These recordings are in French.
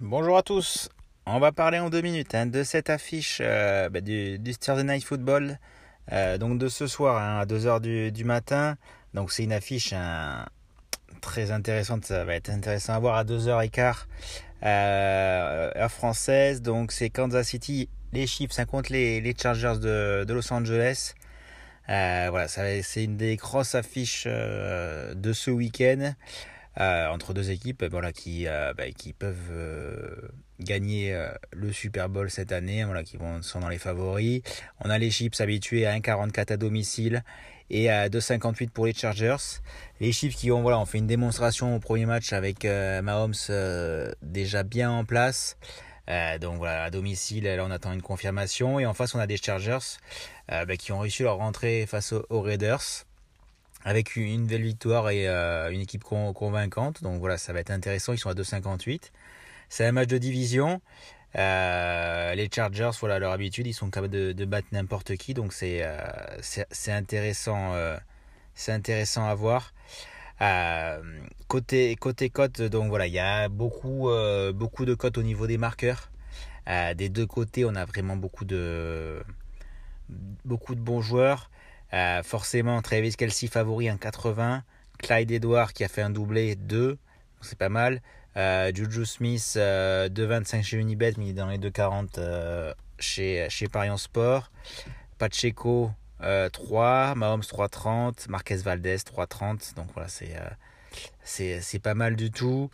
Bonjour à tous. On va parler en deux minutes hein, de cette affiche euh, bah, du, Thursday Night Football, euh, donc de ce soir hein, à 2h du, matin. Donc c'est une affiche très intéressante, ça va être intéressant à voir à 2h15 euh, heure française. Donc c'est Kansas City, les Chiefs, ça compte les, Chargers de, Los Angeles. Euh, voilà, c'est une des grosses affiches euh, de ce week-end. Euh, entre deux équipes voilà, qui, euh, bah, qui peuvent gagner le Super Bowl cette année, voilà, qui vont, sont dans les favoris. On a les Chiefs habitués à 1,44 à domicile et à 2,58 pour les Chargers. Les Chiefs qui ont, voilà, ont fait une démonstration au premier match avec Mahomes déjà bien en place. Euh, donc voilà, à domicile, là on attend une confirmation. Et en face, on a des Chargers euh, bah, qui ont réussi leur rentrée face aux, Raiders avec une belle victoire et euh, une équipe convaincante. Donc voilà, ça va être intéressant. Ils sont à 2,58. C'est un match de division. Euh, les Chargers, voilà leur habitude, ils sont capables de, battre n'importe qui. Donc c'est euh, intéressant, euh, c'est intéressant à voir. Côté côté cote, donc voilà, il y a beaucoup beaucoup de cotes au niveau des marqueurs. des deux côtés, on a vraiment beaucoup de beaucoup de bons joueurs. Forcément, Travis Kelsey favori 1,80. Clyde Edward qui a fait un doublé 2. C'est pas mal. Euh, Juju Smith euh, 2,25 chez Unibet, mais il est dans les 2,40 euh, chez, chez Parion Sport. Pacheco 3. Mahomes 3,30. Marquez Valdez 3,30. Donc voilà, c'est. pas mal du tout.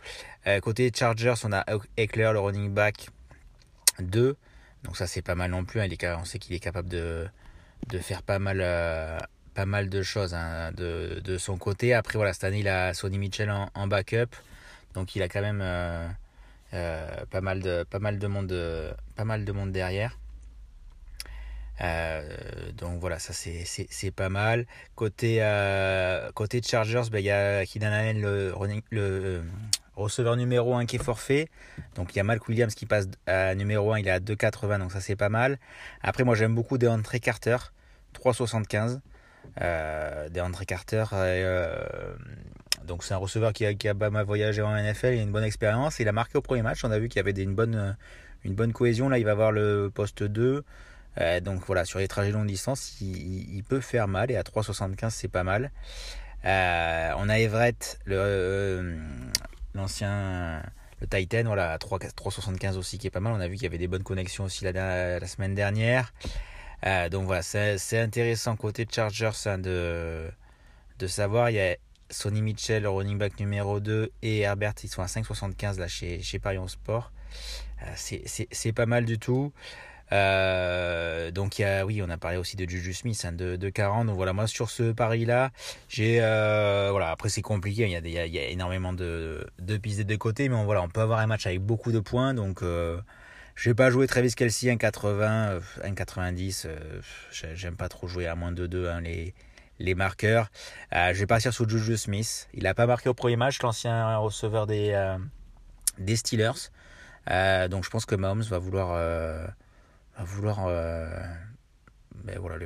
côté Chargers, on a Eckler, le running back 2. Donc ça c'est pas mal non plus. Hein. Il est, on sait qu'il est capable de, de faire pas mal, euh, pas mal de choses hein, de, de, son côté. Après, voilà, cette année, il a Sonny Mitchell en, en backup. Donc, il a quand même euh, euh, pas, mal de, monde, derrière. Euh, donc voilà, ça c'est pas mal. Côté, euh, côté Chargers, ben, il y a Keenan Allen, le, le receveur numéro 1 qui est forfait. Donc il y a Malk Williams qui passe à numéro 1, il est à 2,80, donc ça c'est pas mal. Après, moi j'aime beaucoup DeAndre Carter, 3,75. Euh, DeAndre Carter, euh, donc c'est un receveur qui a, qui a pas mal voyagé en NFL, il a une bonne expérience. Il a marqué au premier match, on a vu qu'il y avait des, une, bonne, cohésion. Là, il va avoir le poste 2. Euh, donc voilà, sur les trajets longue distance, il, peut faire mal et à 3,75 c'est pas mal. Euh, on a Everett, euh, l'ancien le Titan, voilà, 3,75 aussi qui est pas mal. On a vu qu'il y avait des bonnes connexions aussi la, semaine dernière. Euh, donc voilà, c'est intéressant côté Chargers hein, de, de savoir. Il y a Sonny Mitchell, running back numéro 2, et Herbert, ils sont à 5,75 là chez, chez Parion Sport. Euh, c'est pas mal du tout. Euh, donc y a, oui, on a parlé aussi de Juju Smith hein, de, de 40. Donc voilà, moi sur ce pari-là, j'ai, euh, voilà, après c'est compliqué, il y, a des, y a, énormément de, de pistes de côté, mais on, voilà, on peut avoir un match avec beaucoup de points. Donc euh, je vais pas jouer Travis Kelsey 1,80, 1,90. Euh, J'aime pas trop jouer à moins de 2 hein, les, les marqueurs. Euh, je vais partir sur Juju Smith. Il a pas marqué au premier match, l'ancien receveur des, euh, des Steelers. donc je pense que Mahomes va vouloir à vouloir euh, ben voilà,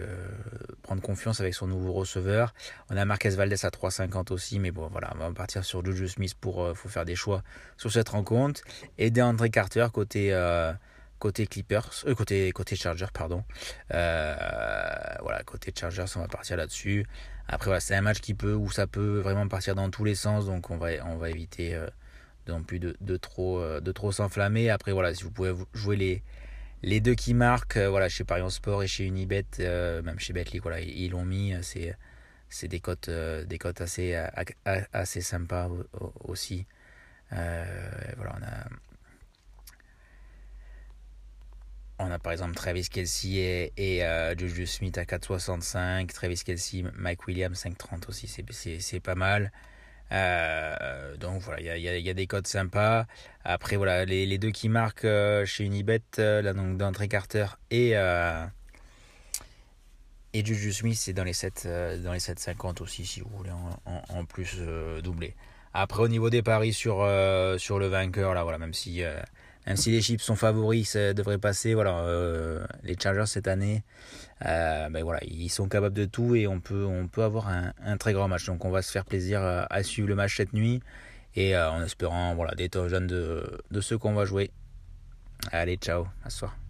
prendre confiance avec son nouveau receveur. On a Marquez Valdez à 3,50 aussi, mais bon voilà, on va partir sur Juju Smith pour euh, faut faire des choix sur cette rencontre. Et DeAndre Carter côté euh, côté Clippers, euh, côté côté pardon. Euh, côté Chargers, on va partir là-dessus. Après voilà, c'est un match qui peut ou ça peut vraiment partir dans tous les sens, donc on va on va éviter euh, non plus de, de trop de trop s'enflammer. Après voilà, si vous pouvez jouer les les deux qui marquent, euh, voilà, chez Parion Sport et chez Unibet, euh, même chez Betly, voilà, ils l'ont mis. C'est c'est des cotes euh, des cotes assez assez sympas aussi. voilà, on a on a par exemple Travis Kelsey et, et euh, Juju Smith à 4,65, Travis Kelsey, Mike Williams 5,30 aussi, c'est pas mal. Euh, donc voilà, il y a, des codes sympas. Après voilà, les, deux qui marquent euh, chez Unibet, euh, là donc d'André Carter et euh, et Juju Smith, c'est dans les 7 dans les 7,50 aussi si vous voulez en, plus doubler. Après au niveau des paris sur sur le vainqueur là voilà, même si même si les chips sont favoris, ça devrait passer. Voilà, euh, les Chargers cette année, euh, ben voilà, ils sont capables de tout et on peut, on peut avoir un, très grand match. Donc on va se faire plaisir à, suivre le match cette nuit. Et en espérant voilà, des touchdowns de, de ceux qu'on va jouer. Allez, ciao, à ce soir.